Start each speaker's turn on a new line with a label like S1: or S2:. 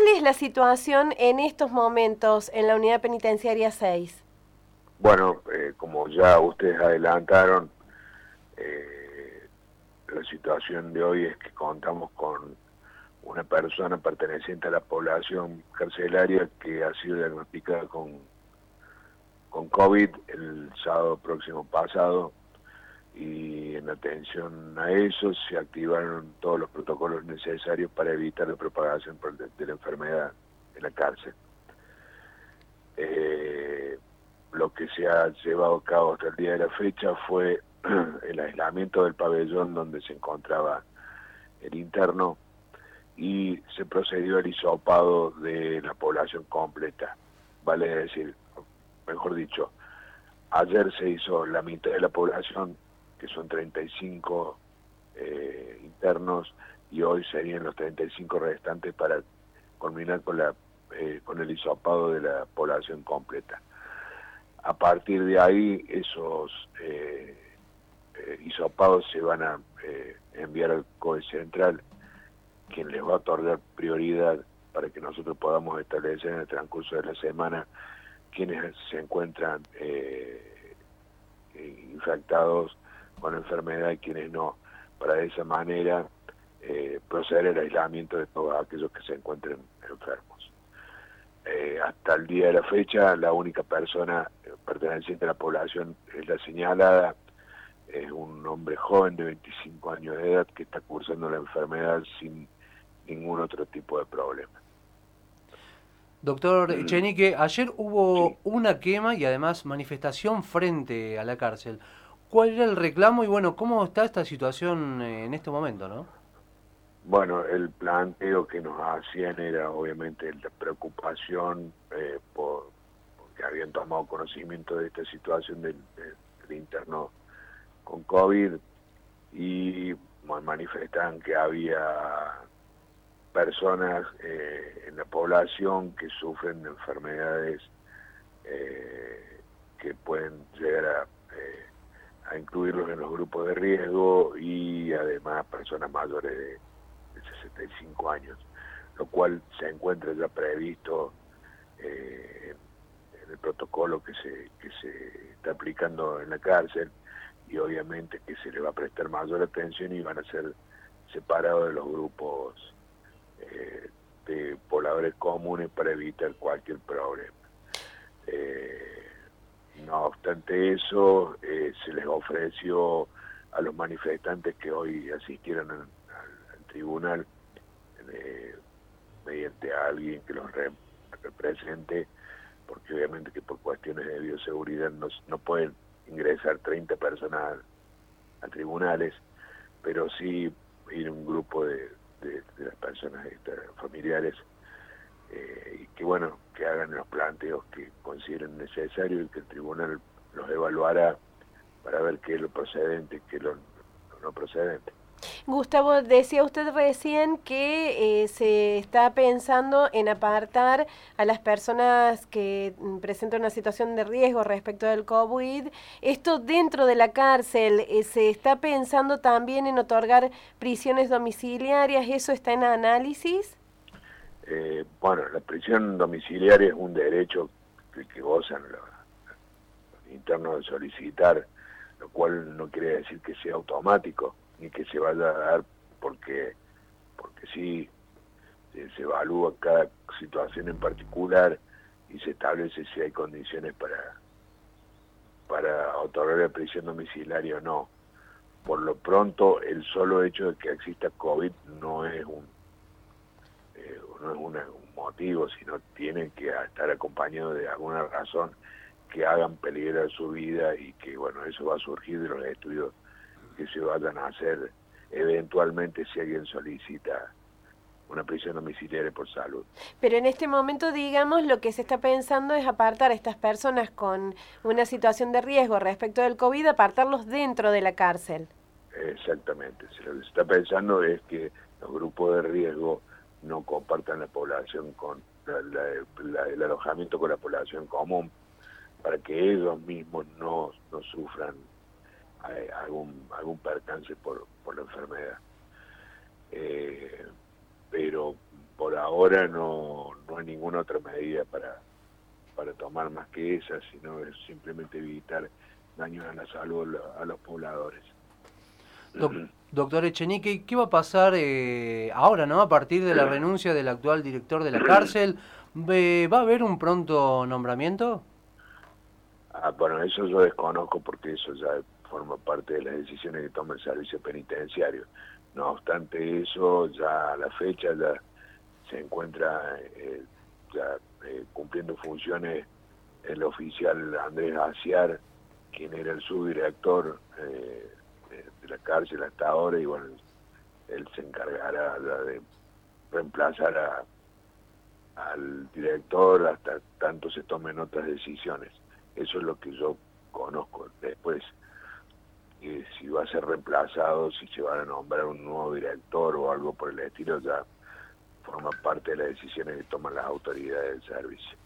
S1: ¿Cuál es la situación en estos momentos en la unidad penitenciaria 6?
S2: Bueno, eh, como ya ustedes adelantaron, eh, la situación de hoy es que contamos con una persona perteneciente a la población carcelaria que ha sido diagnosticada con, con COVID el sábado próximo pasado y en atención a eso se activaron todos los protocolos necesarios para evitar la propagación de la enfermedad en la cárcel. Eh, lo que se ha llevado a cabo hasta el día de la fecha fue el aislamiento del pabellón donde se encontraba el interno y se procedió al hisopado de la población completa. Vale decir, mejor dicho, ayer se hizo la mitad de la población, que son 35 eh, internos, y hoy serían los 35 restantes para culminar con, la, eh, con el hisopado de la población completa. A partir de ahí, esos eh, hisopados se van a enviar al COE Central quien les va a otorgar prioridad para que nosotros podamos establecer en el transcurso de la semana quienes se encuentran eh, infectados con la enfermedad y quienes no, para de esa manera eh, proceder al aislamiento de todos aquellos que se encuentren enfermos. Eh, hasta el día de la fecha, la única persona perteneciente a la población es la señalada, es un hombre joven de 25 años de edad que está cursando la enfermedad sin ningún otro tipo de problema.
S3: Doctor mm. Chenique, ayer hubo una quema y además manifestación frente a la cárcel. ¿Cuál era el reclamo y bueno, cómo está esta situación en este momento, no?
S2: Bueno, el planteo que nos hacían era obviamente la preocupación eh, por porque habían tomado conocimiento de esta situación del, interno con COVID y manifestaban que había personas eh, en la población que sufren de enfermedades eh, que pueden llegar a, eh, a, incluirlos en los grupos de riesgo y además personas mayores de, 65 años, lo cual se encuentra ya previsto en el protocolo que se, que se está aplicando en la cárcel y obviamente que se le va a prestar mayor atención y van a ser separados de los grupos eh, de pobladores comunes para evitar cualquier problema. Eh, no obstante eso, eh, se les ofreció a los manifestantes que hoy asistieron al, tribunal mediante a alguien que los represente, porque obviamente que por cuestiones de bioseguridad no, no pueden ingresar 30 personas a tribunales, pero sí ir un grupo de, de, las personas familiares eh, y que bueno que hagan los planteos que consideren necesarios y que el tribunal los evaluará para ver qué es lo procedente qué es lo, no procedente.
S1: Gustavo, decía usted recién que eh, se está pensando en apartar a las personas que mm, presentan una situación de riesgo respecto del COVID. Esto dentro de la cárcel, eh, ¿se está pensando también en otorgar prisiones domiciliarias? ¿Eso está en análisis?
S2: Eh, bueno, la prisión domiciliaria es un derecho que, que gozan los, internos de solicitar, lo cual no quiere decir que sea automático ni que se vaya a dar porque, porque sí se, evalúa cada situación en particular y se establece si hay condiciones para, para otorgar la prisión domiciliaria o no. Por lo pronto, el solo hecho de que exista COVID no es un, eh, no es un motivo, sino tiene que estar acompañado de alguna razón que hagan peligrar su vida y que, bueno, eso va a surgir de los estudios que se vayan a hacer eventualmente si alguien solicita una prisión domiciliaria por salud.
S1: Pero en este momento, digamos, lo que se está pensando es apartar a estas personas con una situación de riesgo respecto del COVID, apartarlos dentro de la cárcel.
S2: Exactamente. Lo que se está pensando es que los grupos de riesgo no compartan la población con el alojamiento con la población común para que ellos mismos no, no sufran algún, algún percance por, por la enfermedad. Eh, pero por ahora no, no hay ninguna otra medida para, para tomar más que esa, sino es simplemente evitar daños a la salud a los pobladores.
S3: Doctor Echenique, ¿qué va a pasar eh, ahora, no? A partir de la renuncia del actual director de la cárcel, ¿va a haber un pronto nombramiento?
S2: Ah, bueno, eso yo desconozco porque eso ya forma parte de las decisiones que toma el servicio penitenciario. No obstante eso, ya a la fecha ya se encuentra eh, ya eh, cumpliendo funciones el oficial Andrés Aciar, quien era el subdirector eh, de, la cárcel hasta ahora, y bueno, él se encargará de reemplazar a, al director hasta tanto se tomen otras decisiones. Eso es lo que yo conozco. Después, eh, si va a ser reemplazado, si se va a nombrar un nuevo director o algo por el estilo, ya forma parte de las decisiones que toman las autoridades del servicio.